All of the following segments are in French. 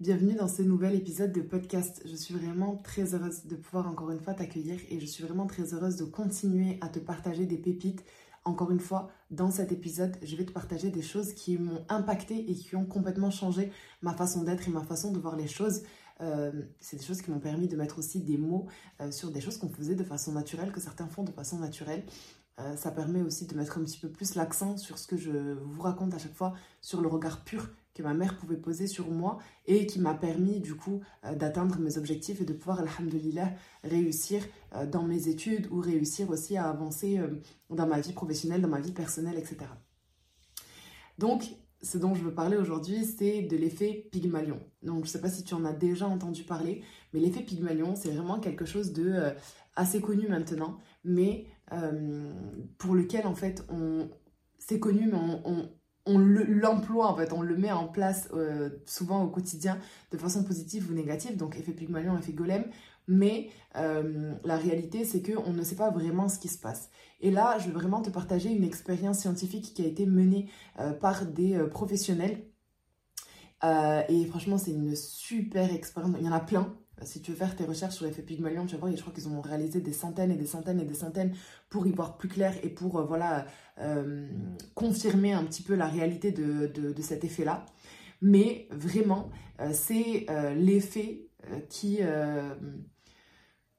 bienvenue dans ce nouvel épisode de podcast. Je suis vraiment très heureuse de pouvoir encore une fois t'accueillir et je suis vraiment très heureuse de continuer à te partager des pépites. Encore une fois, dans cet épisode, je vais te partager des choses qui m'ont impacté et qui ont complètement changé ma façon d'être et ma façon de voir les choses. Euh, c'est des choses qui m'ont permis de mettre aussi des mots euh, sur des choses qu'on faisait de façon naturelle, que certains font de façon naturelle. Euh, ça permet aussi de mettre un petit peu plus l'accent sur ce que je vous raconte à chaque fois, sur le regard pur que ma mère pouvait poser sur moi et qui m'a permis du coup euh, d'atteindre mes objectifs et de pouvoir, alhamdulillah, réussir euh, dans mes études ou réussir aussi à avancer dans ma vie professionnelle, dans ma vie personnelle, etc. Donc, ce dont je veux parler aujourd'hui, c'est de l'effet Pygmalion. Donc, je ne sais pas si tu en as déjà entendu parler, mais l'effet Pygmalion, c'est vraiment quelque chose de assez connu maintenant, mais euh, pour lequel en fait on c'est connu mais on, l'emploie en fait, on le met en place euh, souvent au quotidien de façon positive ou négative, donc effet Pygmalion, effet Golem, mais euh, la réalité c'est que on ne sait pas vraiment ce qui se passe. Et là, je veux vraiment te partager une expérience scientifique qui a été menée par des professionnels. et franchement, c'est une super expérience. Il y en a plein, si tu veux faire tes recherches sur l'effet Pygmalion, tu vas voir, je crois qu'ils ont réalisé des centaines et des centaines et des centaines pour y voir plus clair et pour euh, voilà euh, confirmer un petit peu la réalité de, cet effet-là. Mais vraiment, euh, c'est l'effet qui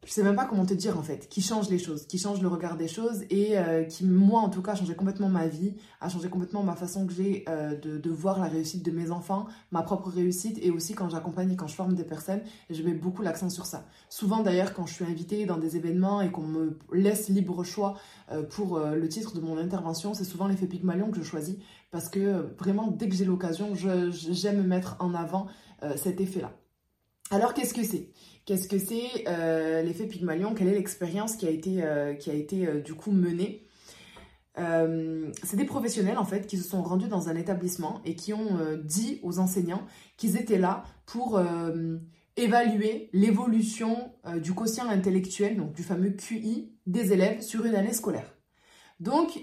je sais même pas comment te dire en fait, qui change les choses, qui change le regard des choses et euh, qui, moi en tout cas, a changé complètement ma vie, a changé complètement ma façon que j'ai euh, de, voir la réussite de mes enfants, ma propre réussite et aussi quand j'accompagne et quand je forme des personnes, je mets beaucoup l'accent sur ça. Souvent d'ailleurs, quand je suis invitée dans des événements et qu'on me laisse libre choix euh, pour le titre de mon intervention, c'est souvent l'effet Pygmalion que je choisis parce que vraiment, dès que j'ai l'occasion, j'aime mettre en avant cet effet-là. Alors qu'est-ce que c'est? Qu'est-ce que c'est euh, l'effet Pygmalion? Quelle est l'expérience qui a été, euh, qui a été euh, du coup menée? C'est des professionnels en fait qui se sont rendus dans un établissement et qui ont dit aux enseignants qu'ils étaient là pour évaluer l'évolution du quotient intellectuel, donc du fameux QI des élèves sur une année scolaire. Donc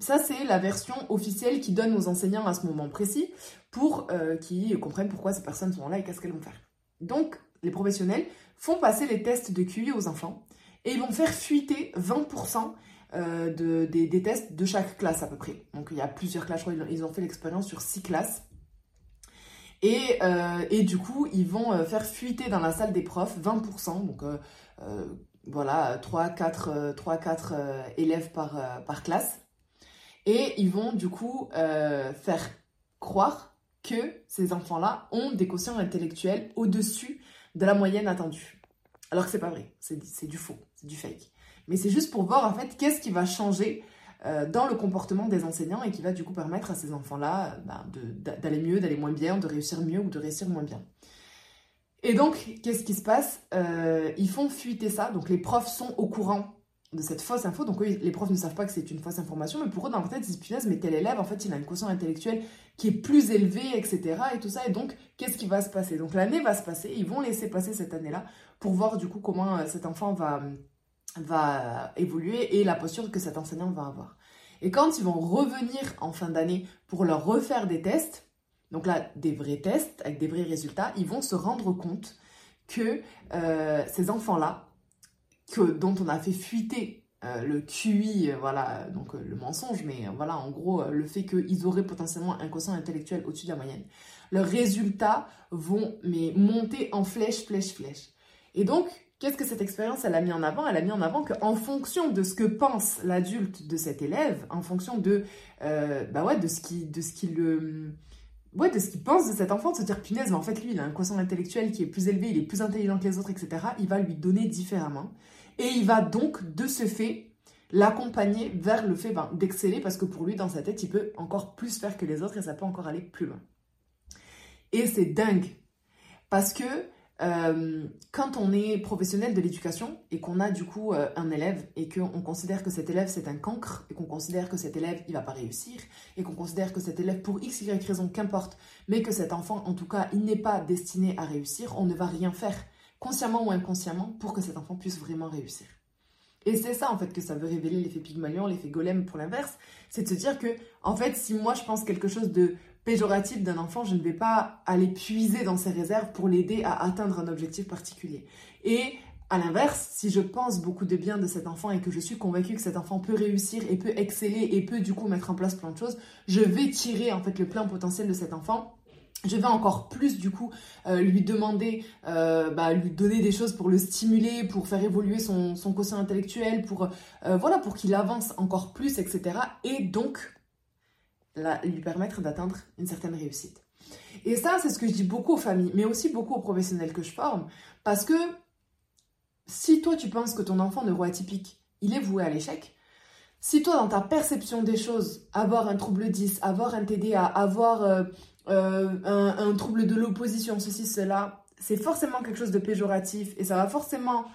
ça c'est la version officielle qui donne aux enseignants à ce moment précis pour qu'ils comprennent pourquoi ces personnes sont là et qu'est-ce qu'elles vont faire. Donc les professionnels, font passer les tests de QI aux enfants et ils vont faire fuiter 20% euh, de, des, tests de chaque classe à peu près. Donc il y a plusieurs classes, je crois, ils ont fait l'expérience sur 6 classes. Et, euh, et, du coup, ils vont euh, faire fuiter dans la salle des profs 20%, donc voilà, 3-4 élèves par, par classe. Et ils vont du coup faire croire que ces enfants-là ont des quotients intellectuels au-dessus de la moyenne attendue. Alors que c'est pas vrai, c'est du faux, c'est du fake. Mais c'est juste pour voir en fait qu'est-ce qui va changer euh, dans le comportement des enseignants et qui va du coup permettre à ces enfants-là bah, d'aller mieux, d'aller moins bien, de réussir mieux ou de réussir moins bien. Et donc, qu'est-ce qui se passe? Euh, Ils font fuiter ça, donc les profs sont au courant de cette fausse info. Donc les profs ne savent pas que c'est une fausse information, mais pour eux, dans leur tête, ils disent, mais tel élève, en fait, il a une quotient intellectuelle qui est plus élevée, etc. Et tout ça. Et donc, qu'est-ce qui va se passer? Donc l'année va se passer, ils vont laisser passer cette année-là pour voir du coup comment euh, cet enfant va, va évoluer et la posture que cet enseignant va avoir. Et quand ils vont revenir en fin d'année pour leur refaire des tests, donc là, des vrais tests avec des vrais résultats, ils vont se rendre compte que euh, ces enfants-là, que, dont on a fait fuiter euh, le QI, euh, voilà, donc euh, le mensonge, mais voilà, en gros, le fait qu'ils auraient potentiellement un quotient intellectuel au-dessus de la moyenne. Leurs résultats vont mais, monter en flèche, flèche, flèche. Et donc, qu'est-ce que cette expérience, elle a mis en avant? Elle a mis en avant qu'en fonction de ce que pense l'adulte de cet élève, en fonction de, bah ouais, de ce qui, de ce qui le ouais, de ce qu'il pense de cet enfant, de se dire punaise, mais en fait lui il a un quotient intellectuel qui est plus élevé, il est plus intelligent que les autres, etc. Il va lui donner différemment. Et il va donc, de ce fait, l'accompagner vers le fait ben, d'exceller parce que pour lui, dans sa tête, il peut encore plus faire que les autres et ça peut encore aller plus loin. Et c'est dingue parce que euh, quand on est professionnel de l'éducation et qu'on a du coup euh, un élève et qu'on considère que cet élève c'est un cancre et qu'on considère que cet élève il va pas réussir et qu'on considère que cet élève pour x y raison qu'importe mais que cet enfant en tout cas il n'est pas destiné à réussir, on ne va rien faire consciemment ou inconsciemment, pour que cet enfant puisse vraiment réussir. Et c'est ça, en fait, que ça veut révéler l'effet Pygmalion, l'effet Golem pour l'inverse. C'est de se dire que, en fait, si moi je pense quelque chose de péjoratif d'un enfant, je ne vais pas aller puiser dans ses réserves pour l'aider à atteindre un objectif particulier. Et à l'inverse, si je pense beaucoup de bien de cet enfant et que je suis convaincue que cet enfant peut réussir et peut exceller et peut du coup mettre en place plein de choses, je vais tirer en fait le plein potentiel de cet enfant je vais encore plus du coup euh, lui demander, euh, bah, lui donner des choses pour le stimuler, pour faire évoluer son, son quotient intellectuel, pour euh, voilà, pour qu'il avance encore plus, etc. Et donc lui permettre d'atteindre une certaine réussite. Et ça, c'est ce que je dis beaucoup aux familles, mais aussi beaucoup aux professionnels que je forme, parce que si toi tu penses que ton enfant neuroatypique, il est voué à l'échec, si toi dans ta perception des choses, avoir un trouble 10, avoir un TDA, avoir euh, un, trouble de l'opposition, ceci, cela, c'est forcément quelque chose de péjoratif et ça va forcément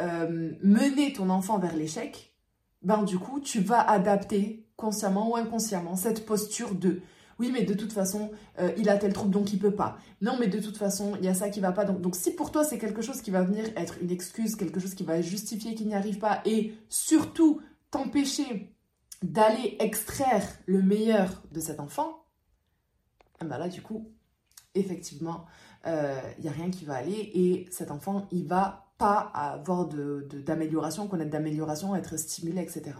euh, mener ton enfant vers l'échec, ben du coup, tu vas adapter consciemment ou inconsciemment cette posture de oui, mais de toute façon, euh, il a tel trouble donc il peut pas. Non, mais de toute façon, il y a ça qui va pas. Donc, donc si pour toi c'est quelque chose qui va venir être une excuse, quelque chose qui va justifier qu'il n'y arrive pas et surtout t'empêcher d'aller extraire le meilleur de cet enfant, bah là, du coup, effectivement, il euh, n'y a rien qui va aller et cet enfant, il va pas avoir d'amélioration, connaître d'amélioration, être stimulé, etc.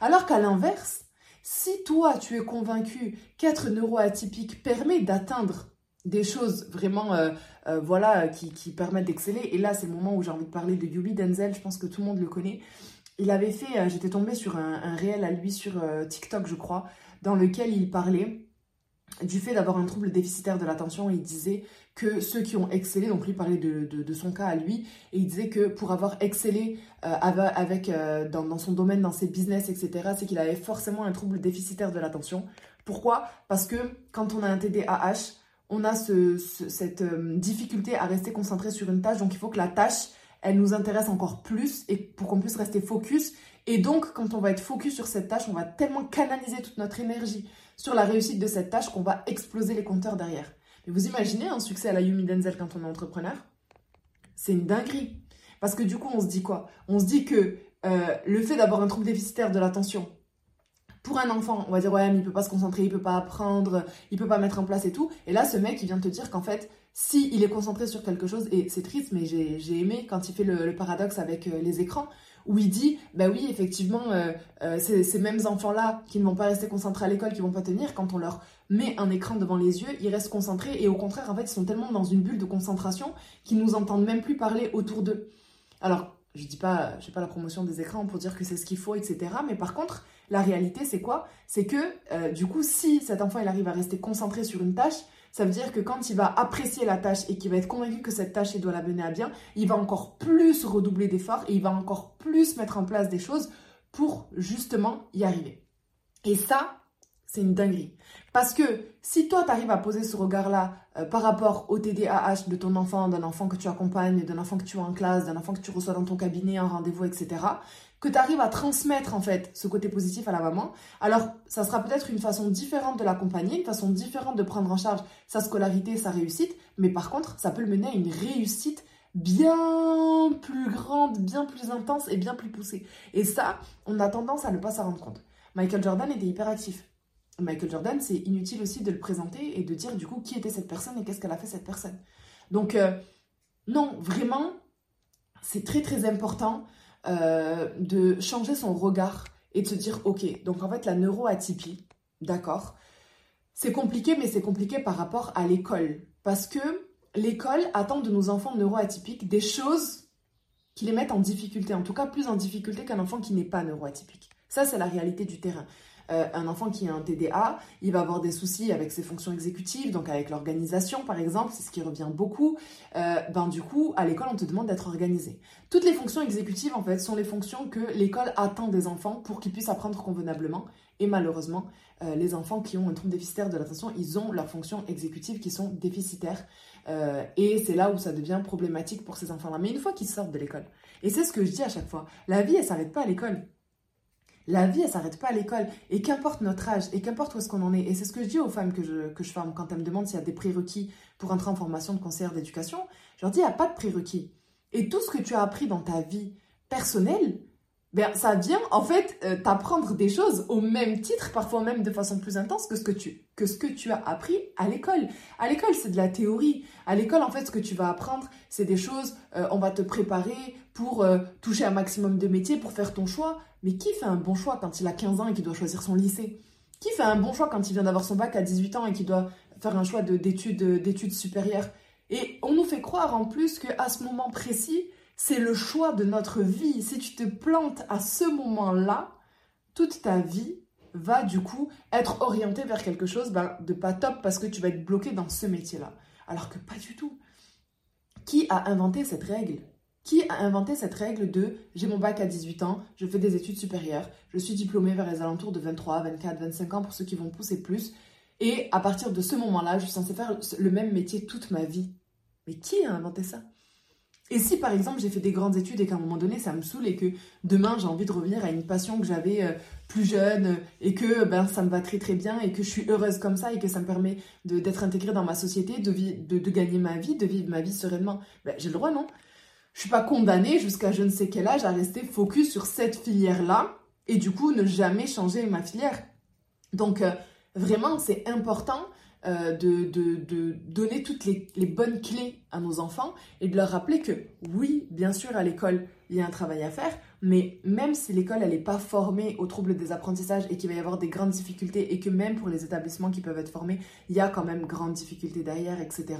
Alors qu'à l'inverse, si toi, tu es convaincu qu'être neuroatypique permet d'atteindre des choses vraiment euh, euh, voilà qui, permettent d'exceller et là c'est le moment où j'ai envie de parler de Yubi Denzel je pense que tout le monde le connaît il avait fait j'étais tombée sur un, réel à lui sur TikTok je crois dans lequel il parlait du fait d'avoir un trouble déficitaire de l'attention, il disait que ceux qui ont excellé, donc lui parlait de, son cas à lui, et il disait que pour avoir excellé euh, avec, euh, dans, son domaine, dans ses business, etc., c'est qu'il avait forcément un trouble déficitaire de l'attention. Pourquoi? Parce que quand on a un TDAH, on a cette euh, difficulté à rester concentré sur une tâche, donc il faut que la tâche, elle nous intéresse encore plus et pour qu'on puisse rester focus. Et donc, quand on va être focus sur cette tâche, on va tellement canaliser toute notre énergie sur la réussite de cette tâche qu'on va exploser les compteurs derrière. Mais vous imaginez un succès à la Yumi Denzel quand on est entrepreneur? C'est une dinguerie. Parce que du coup, on se dit quoi? On se dit que euh, le fait d'avoir un trouble déficitaire de l'attention, pour un enfant, on va dire ouais, mais il peut pas se concentrer, il peut pas apprendre, il peut pas mettre en place et tout. Et là, ce mec, il vient te dire qu'en fait, si il est concentré sur quelque chose, et c'est triste, mais j'ai aimé quand il fait le, paradoxe avec euh, les écrans, où il dit, bah oui, effectivement, euh, euh, ces, mêmes enfants-là qui ne vont pas rester concentrés à l'école, qui vont pas tenir, quand on leur met un écran devant les yeux, ils restent concentrés et au contraire, en fait, ils sont tellement dans une bulle de concentration qu'ils nous entendent même plus parler autour d'eux. Alors, je dis pas, je pas la promotion des écrans pour dire que c'est ce qu'il faut, etc. Mais par contre, la réalité, c'est quoi? C'est que, euh, du coup, si cet enfant, arrive à rester concentré sur une tâche, ça veut dire que quand il va apprécier la tâche et qu'il va être convaincu que cette tâche, il doit la mener à bien, il va encore plus redoubler d'efforts et il va encore plus mettre en place des choses pour justement y arriver. Et ça, c'est une dinguerie. Parce que si toi, tu arrives à poser ce regard-là euh, par rapport au TDAH de ton enfant, d'un enfant que tu accompagnes, d'un enfant que tu as en classe, d'un enfant que tu reçois dans ton cabinet, en rendez-vous, etc., que tu arrives à transmettre en fait ce côté positif à la maman, alors ça sera peut-être une façon différente de l'accompagner, une façon différente de prendre en charge sa scolarité, sa réussite, mais par contre, ça peut le mener à une réussite bien plus grande, bien plus intense et bien plus poussée. Et ça, on a tendance à ne pas s'en rendre compte. Michael Jordan était hyperactif. Michael Jordan, c'est inutile aussi de le présenter et de dire du coup qui était cette personne et qu'est-ce qu'elle a fait cette personne. Donc, euh, non, vraiment, c'est très très important euh, de changer son regard et de se dire, ok, donc en fait la neuroatypie, d'accord, c'est compliqué, mais c'est compliqué par rapport à l'école. Parce que l'école attend de nos enfants neuroatypiques des choses qui les mettent en difficulté, en tout cas plus en difficulté qu'un enfant qui n'est pas neuroatypique. Ça, c'est la réalité du terrain. Euh, un enfant qui a un TDA, il va avoir des soucis avec ses fonctions exécutives, donc avec l'organisation par exemple, c'est ce qui revient beaucoup. Euh, ben du coup, à l'école, on te demande d'être organisé. Toutes les fonctions exécutives en fait sont les fonctions que l'école attend des enfants pour qu'ils puissent apprendre convenablement. Et malheureusement, euh, les enfants qui ont un trouble déficitaire de l'attention, ils ont leurs fonctions exécutives qui sont déficitaires. et c'est là où ça devient problématique pour ces enfants-là. Mais une fois qu'ils sortent de l'école, et c'est ce que je dis à chaque fois, la vie, elle s'arrête pas à l'école. La vie, elle s'arrête pas à l'école. Et qu'importe notre âge, et qu'importe où est-ce qu'on en est. Et c'est ce que je dis aux femmes que je, que je forme quand elles me demandent s'il y a des prérequis pour entrer en formation de conseillère d'éducation. Je leur dis, il n'y a pas de prérequis. Et tout ce que tu as appris dans ta vie personnelle, ben, ça vient en fait euh, t'apprendre des choses au même titre, parfois même de façon plus intense que ce que tu, as appris à l'école. À l'école, c'est de la théorie. À l'école, en fait, ce que tu vas apprendre, c'est des choses, euh, on va te préparer pour euh, toucher un maximum de métiers, pour faire ton choix. Mais qui fait un bon choix quand il a 15 ans et qu'il doit choisir son lycée? Qui fait un bon choix quand il vient d'avoir son bac à 18 ans et qu'il doit faire un choix d'études supérieures? Et on nous fait croire en plus qu'à ce moment précis, c'est le choix de notre vie. Si tu te plantes à ce moment-là, toute ta vie va du coup être orientée vers quelque chose ben, de pas top parce que tu vas être bloqué dans ce métier-là. Alors que pas du tout. Qui a inventé cette règle? Qui a inventé cette règle de j'ai mon bac à 18 ans, je fais des études supérieures, je suis diplômée vers les alentours de 23, 24, 25 ans pour ceux qui vont pousser plus, et à partir de ce moment-là, je suis censée faire le même métier toute ma vie. Mais qui a inventé ça? Et si par exemple j'ai fait des grandes études et qu'à un moment donné ça me saoule et que demain j'ai envie de revenir à une passion que j'avais euh, plus jeune et que ben ça me va très très bien et que je suis heureuse comme ça et que ça me permet d'être intégrée dans ma société, de, gagner ma vie, de vivre ma vie sereinement, ben, j'ai le droit non? Je suis pas condamnée jusqu'à je ne sais quel âge à rester focus sur cette filière là et du coup ne jamais changer ma filière. Donc euh, vraiment c'est important euh, de, de, donner toutes les, les, bonnes clés à nos enfants et de leur rappeler que oui, bien sûr, à l'école, il y a un travail à faire, mais même si l'école, elle n'est pas formée aux troubles des apprentissages et qu'il va y avoir des grandes difficultés et que même pour les établissements qui peuvent être formés, il y a quand même grandes difficultés derrière, etc.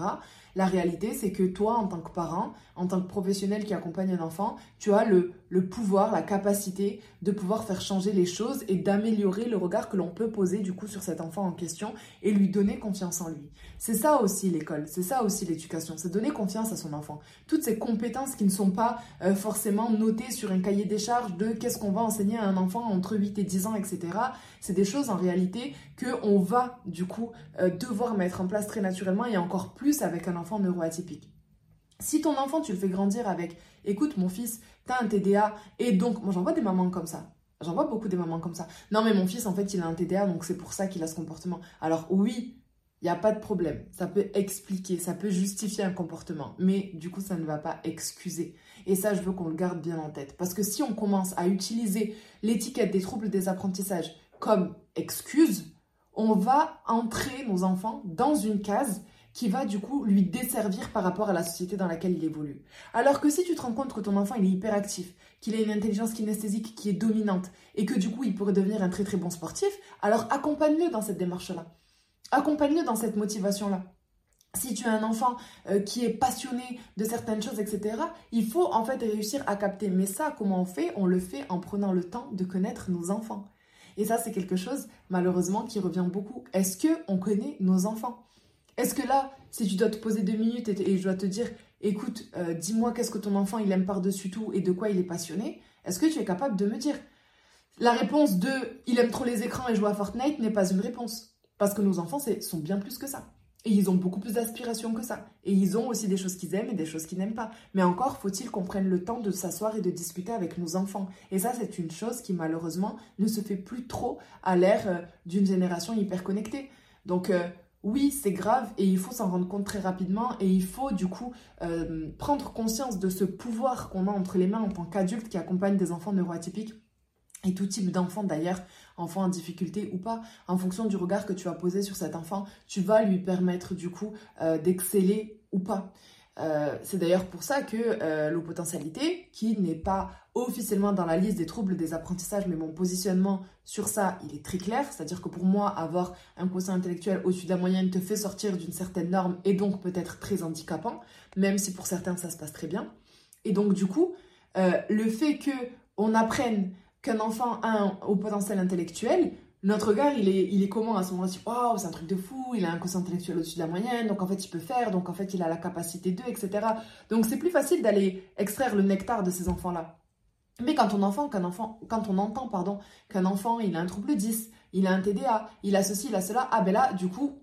La réalité, c'est que toi, en tant que parent, en tant que professionnel qui accompagne un enfant, tu as le, pouvoir, la capacité de pouvoir faire changer les choses et d'améliorer le regard que l'on peut poser du coup sur cet enfant en question et lui donner confiance en lui. C'est ça aussi l'école, c'est ça aussi l'éducation, c'est donner confiance à son enfant. Toutes ces compétences qui ne sont pas euh, forcément notées sur un cahier des charges de qu'est-ce qu'on va enseigner à un enfant entre 8 et 10 ans, etc. C'est des choses en réalité qu'on va du coup euh, devoir mettre en place très naturellement et encore plus avec un enfant neuroatypique. Si ton enfant, tu le fais grandir avec, écoute mon fils, t'as un TDA, et donc, moi j'en vois des mamans comme ça. J'en vois beaucoup des mamans comme ça. Non mais mon fils, en fait, il a un TDA, donc c'est pour ça qu'il a ce comportement. Alors oui, il n'y a pas de problème. Ça peut expliquer, ça peut justifier un comportement. Mais du coup, ça ne va pas excuser. Et ça, je veux qu'on le garde bien en tête. Parce que si on commence à utiliser l'étiquette des troubles des apprentissages comme excuse, on va entrer nos enfants dans une case qui va du coup lui desservir par rapport à la société dans laquelle il évolue. Alors que si tu te rends compte que ton enfant il est hyperactif, qu'il a une intelligence kinesthésique qui est dominante et que du coup il pourrait devenir un très très bon sportif, alors accompagne-le dans cette démarche-là. Accompagne-le dans cette motivation-là. Si tu as un enfant euh, qui est passionné de certaines choses, etc., il faut en fait réussir à capter. Mais ça, comment on fait? On le fait en prenant le temps de connaître nos enfants. Et ça, c'est quelque chose, malheureusement, qui revient beaucoup. Est-ce que on connaît nos enfants? Est-ce que là, si tu dois te poser deux minutes et, je dois te dire, écoute, euh, dis-moi qu'est-ce que ton enfant il aime par-dessus tout et de quoi il est passionné, est-ce que tu es capable de me dire? La réponse de il aime trop les écrans et joue à Fortnite n'est pas une réponse. Parce que nos enfants sont bien plus que ça. Et ils ont beaucoup plus d'aspirations que ça. Et ils ont aussi des choses qu'ils aiment et des choses qu'ils n'aiment pas. Mais encore, faut-il qu'on prenne le temps de s'asseoir et de discuter avec nos enfants? Et ça, c'est une chose qui, malheureusement, ne se fait plus trop à l'ère euh, d'une génération hyper connectée. Donc, euh, oui, c'est grave et il faut s'en rendre compte très rapidement. Et il faut, du coup, euh, prendre conscience de ce pouvoir qu'on a entre les mains en tant qu'adulte qui accompagne des enfants neuroatypiques et tout type d'enfant d'ailleurs, enfant en difficulté ou pas, en fonction du regard que tu vas poser sur cet enfant, tu vas lui permettre du coup euh, d'exceller ou pas. Euh, c'est d'ailleurs pour ça que euh, l'opotentialité, qui n'est pas officiellement dans la liste des troubles des apprentissages, mais mon positionnement sur ça, il est très clair. C'est-à-dire que pour moi, avoir un quotient intellectuel au-dessus de la moyenne te fait sortir d'une certaine norme et donc peut-être très handicapant, même si pour certains ça se passe très bien. Et donc du coup, le fait que on apprenne qu'un enfant a un haut potentiel intellectuel, notre regard, il est, il est comment à ce moment-là? Waouh, c'est un truc de fou, il a un quotient intellectuel au-dessus de la moyenne, donc en fait, il peut faire, donc en fait, il a la capacité de, etc. Donc, c'est plus facile d'aller extraire le nectar de ces enfants-là. Mais quand on, enfant, qu'un enfant, quand on entend pardon, qu'un enfant, il a un trouble 10, il a un TDA, il a ceci, il a cela, ah ben là, du coup,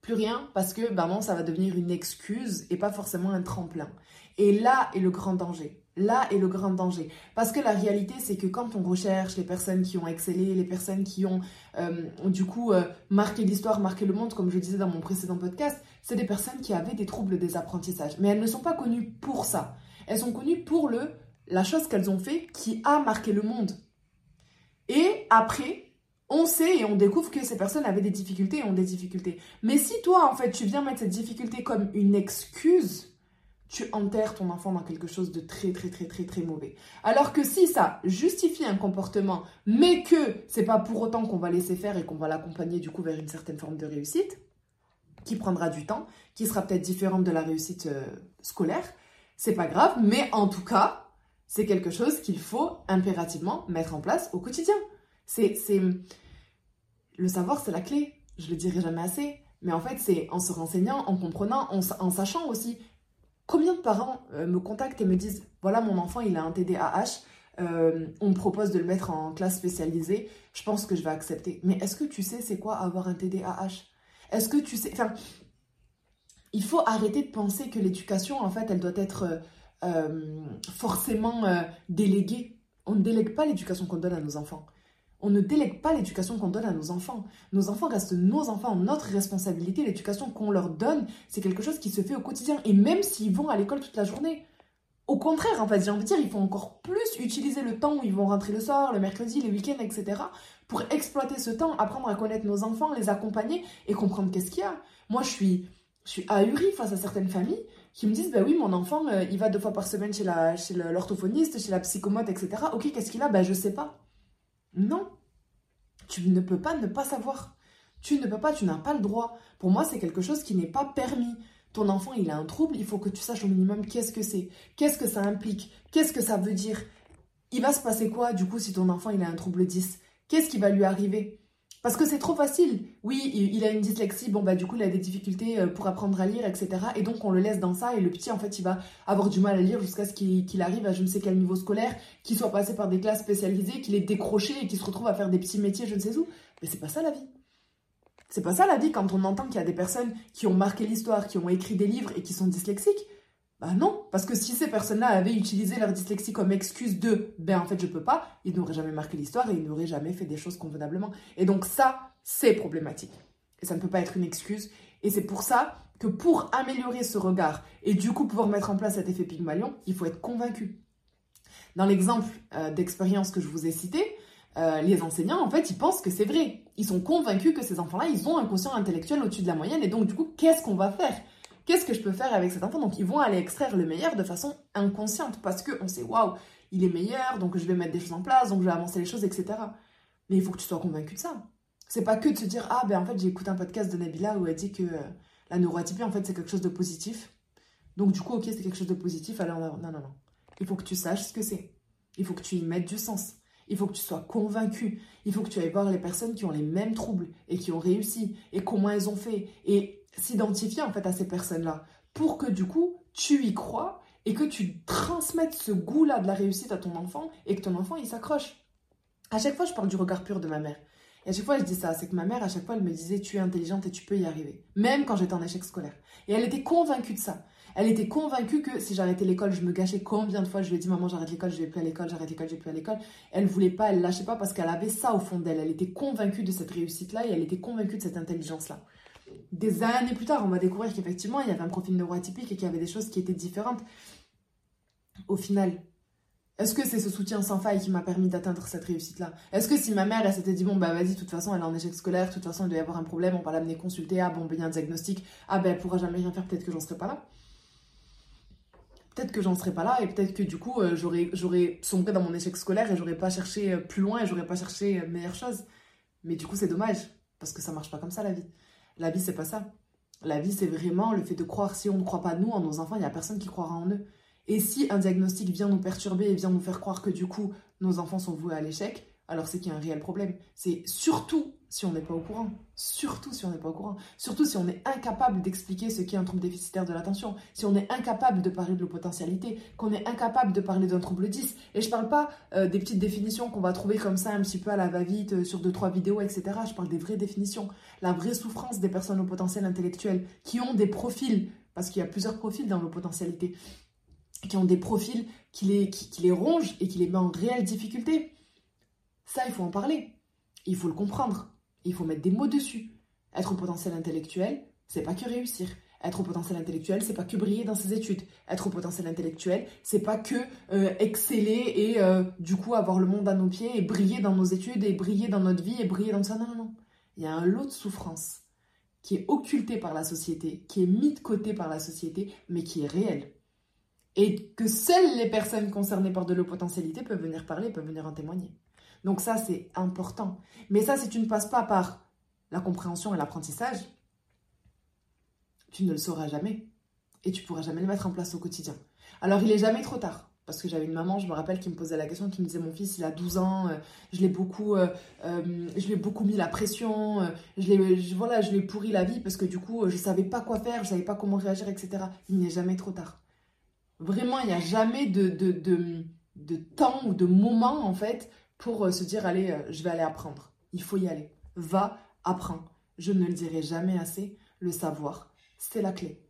plus rien, parce que ben non, ça va devenir une excuse et pas forcément un tremplin. Et là est le grand danger. Là est le grand danger. Parce que la réalité, c'est que quand on recherche les personnes qui ont excellé, les personnes qui ont euh, du coup euh, marqué l'histoire, marqué le monde, comme je disais dans mon précédent podcast, c'est des personnes qui avaient des troubles des apprentissages. Mais elles ne sont pas connues pour ça. Elles sont connues pour le la chose qu'elles ont fait qui a marqué le monde. Et après, on sait et on découvre que ces personnes avaient des difficultés et ont des difficultés. Mais si toi, en fait, tu viens mettre cette difficulté comme une excuse, tu enterres ton enfant dans quelque chose de très très très très très mauvais. Alors que si ça justifie un comportement, mais que c'est pas pour autant qu'on va laisser faire et qu'on va l'accompagner du coup vers une certaine forme de réussite, qui prendra du temps, qui sera peut-être différente de la réussite euh, scolaire, c'est pas grave, mais en tout cas, c'est quelque chose qu'il faut impérativement mettre en place au quotidien. C'est. Le savoir, c'est la clé. Je le dirai jamais assez. Mais en fait, c'est en se renseignant, en comprenant, en, sachant aussi combien de parents euh, me contactent et me disent voilà, mon enfant, il a un TDAH. Euh, on me propose de le mettre en classe spécialisée. Je pense que je vais accepter. Mais est-ce que tu sais c'est quoi avoir un TDAH Est-ce que tu sais. Enfin, il faut arrêter de penser que l'éducation, en fait, elle doit être euh, forcément déléguée. On ne délègue pas l'éducation qu'on donne à nos enfants. On ne délègue pas l'éducation qu'on donne à nos enfants. Nos enfants restent nos enfants, notre responsabilité. L'éducation qu'on leur donne, c'est quelque chose qui se fait au quotidien. Et même s'ils vont à l'école toute la journée, au contraire, en fait, j'ai envie de dire, il faut encore plus utiliser le temps où ils vont rentrer le soir, le mercredi, les week-ends, etc. pour exploiter ce temps, apprendre à connaître nos enfants, les accompagner et comprendre qu'est-ce qu'il y a. Moi, je suis, je suis ahurie face à certaines familles qui me disent, bah oui, mon enfant, euh, il va deux fois par semaine chez la, chez l'orthophoniste, chez la psychomote, etc. Ok, qu'est-ce qu'il a? Ben, je sais pas. Non. Tu ne peux pas ne pas savoir. Tu ne peux pas, tu n'as pas le droit. Pour moi, c'est quelque chose qui n'est pas permis. Ton enfant, il a un trouble, il faut que tu saches au minimum qu'est-ce que c'est, qu'est-ce que ça implique, qu'est-ce que ça veut dire? Il va se passer quoi, du coup, si ton enfant, il a un trouble 10 Qu'est-ce qui va lui arriver? Parce que c'est trop facile. Oui, il a une dyslexie, bon bah du coup il a des difficultés euh, pour apprendre à lire, etc. Et donc on le laisse dans ça et le petit en fait il va avoir du mal à lire jusqu'à ce qu'il arrive à je ne sais quel niveau scolaire, qu'il soit passé par des classes spécialisées, qu'il ait décroché et qu'il se retrouve à faire des petits métiers je ne sais où. Mais c'est pas ça la vie. C'est pas ça la vie quand on entend qu'il y a des personnes qui ont marqué l'histoire, qui ont écrit des livres et qui sont dyslexiques. Bah non, parce que si ces personnes-là avaient utilisé leur dyslexie comme excuse de ben en fait je peux pas, ils n'auraient jamais marqué l'histoire et ils n'auraient jamais fait des choses convenablement. Et donc ça, c'est problématique. Et ça ne peut pas être une excuse. Et c'est pour ça que pour améliorer ce regard et du coup pouvoir mettre en place cet effet Pygmalion, il faut être convaincu. Dans l'exemple euh, d'expérience que je vous ai cité, euh, les enseignants, en fait, ils pensent que c'est vrai. Ils sont convaincus que ces enfants-là, ils ont un quotient intellectuel au-dessus de la moyenne. Et donc, du coup, qu'est-ce qu'on va faire? Qu'est-ce que je peux faire avec cet enfant? Donc ils vont aller extraire le meilleur de façon inconsciente parce qu'on sait, waouh, il est meilleur, donc je vais mettre des choses en place, donc je vais avancer les choses, etc. Mais il faut que tu sois convaincu de ça. C'est pas que de se dire, ah ben en fait j'ai écouté un podcast de Nabila où elle dit que euh, la neuroatypie en fait c'est quelque chose de positif. Donc du coup, ok, c'est quelque chose de positif, alors non, non, non. Il faut que tu saches ce que c'est. Il faut que tu y mettes du sens. Il faut que tu sois convaincu. Il faut que tu ailles voir les personnes qui ont les mêmes troubles et qui ont réussi et comment elles ont fait. Et s'identifier en fait à ces personnes-là pour que du coup tu y crois et que tu transmettes ce goût-là de la réussite à ton enfant et que ton enfant il s'accroche. À chaque fois, je parle du regard pur de ma mère. Et à chaque fois, je dis ça, c'est que ma mère, à chaque fois, elle me disait, tu es intelligente et tu peux y arriver. Même quand j'étais en échec scolaire. Et elle était convaincue de ça. Elle était convaincue que si j'arrêtais l'école, je me gâchais. Combien de fois je lui ai dit, maman, j'arrête l'école, je vais plus à l'école, j'arrête l'école, je vais plus à l'école. Elle voulait pas, elle lâchait pas parce qu'elle avait ça au fond d'elle. Elle était convaincue de cette réussite-là et elle était convaincue de cette intelligence-là des années plus tard, on va découvrir qu'effectivement, il y avait un profil neuroatypique et qu'il y avait des choses qui étaient différentes. Au final, est-ce que c'est ce soutien sans faille qui m'a permis d'atteindre cette réussite-là? Est-ce que si ma mère, elle s'était dit, bon, bah vas-y, de toute façon, elle est en échec scolaire, de toute façon, il doit y avoir un problème, on va l'amener consulter, ah bon, ben il y a un diagnostic, ah ben elle pourra jamais rien faire, peut-être que j'en serai pas là peut-être que j'en serais pas là et peut-être que du coup euh, j'aurais j'aurais sombré dans mon échec scolaire et j'aurais pas cherché euh, plus loin et j'aurais pas cherché euh, meilleure chose. Mais du coup c'est dommage parce que ça marche pas comme ça la vie. La vie, c'est pas ça. La vie, c'est vraiment le fait de croire. Si on ne croit pas nous, en nos enfants, il n'y a personne qui croira en eux. Et si un diagnostic vient nous perturber et vient nous faire croire que du coup, nos enfants sont voués à l'échec, alors c'est qu'il y a un réel problème. C'est surtout si on n'est pas au courant. Surtout si on n'est pas au courant. Surtout si on est incapable d'expliquer ce qu'est un trouble déficitaire de l'attention. Si on est incapable de parler de l'opotentialité, qu'on est incapable de parler d'un trouble 10. Et je parle pas euh, des petites définitions qu'on va trouver comme ça un petit peu à la va-vite euh, sur deux, trois vidéos, etc. Je parle des vraies définitions. La vraie souffrance des personnes au potentiel intellectuel qui ont des profils, parce qu'il y a plusieurs profils dans l'opotentialité, qui ont des profils qui les, qui les rongent et qui les met en réelle difficulté. Ça, il faut en parler. Il faut le comprendre. Il faut mettre des mots dessus. Être au potentiel intellectuel, c'est pas que réussir. Être au potentiel intellectuel, c'est pas que briller dans ses études. Être au potentiel intellectuel, c'est pas que euh, exceller et euh, du coup avoir le monde à nos pieds et briller dans nos études et briller dans notre vie et briller dans ça. Non, non, non. Il y a un lot de souffrance qui est occulté par la société, qui est mis de côté par la société, mais qui est réel. Et que seules les personnes concernées par de l'eau-potentialité peuvent venir parler, peuvent venir en témoigner. Donc ça, c'est important. Mais ça, si tu ne passes pas par la compréhension et l'apprentissage, tu ne le sauras jamais. Et tu pourras jamais le mettre en place au quotidien. Alors, il est jamais trop tard. Parce que j'avais une maman, je me rappelle, qui me posait la question, qui me disait mon fils, il a 12 ans, euh, je l'ai beaucoup, euh, euh, je ai beaucoup mis la pression, je l'ai, voilà, je lui ai pourri la vie parce que du coup, je savais pas quoi faire, je savais pas comment réagir, etc. Il n'est jamais trop tard. Vraiment, il n'y a jamais de, de, de temps ou de moment en fait pour se dire allez, je vais aller apprendre. Il faut y aller. Va, apprends. Je ne le dirai jamais assez. Le savoir, c'est la clé.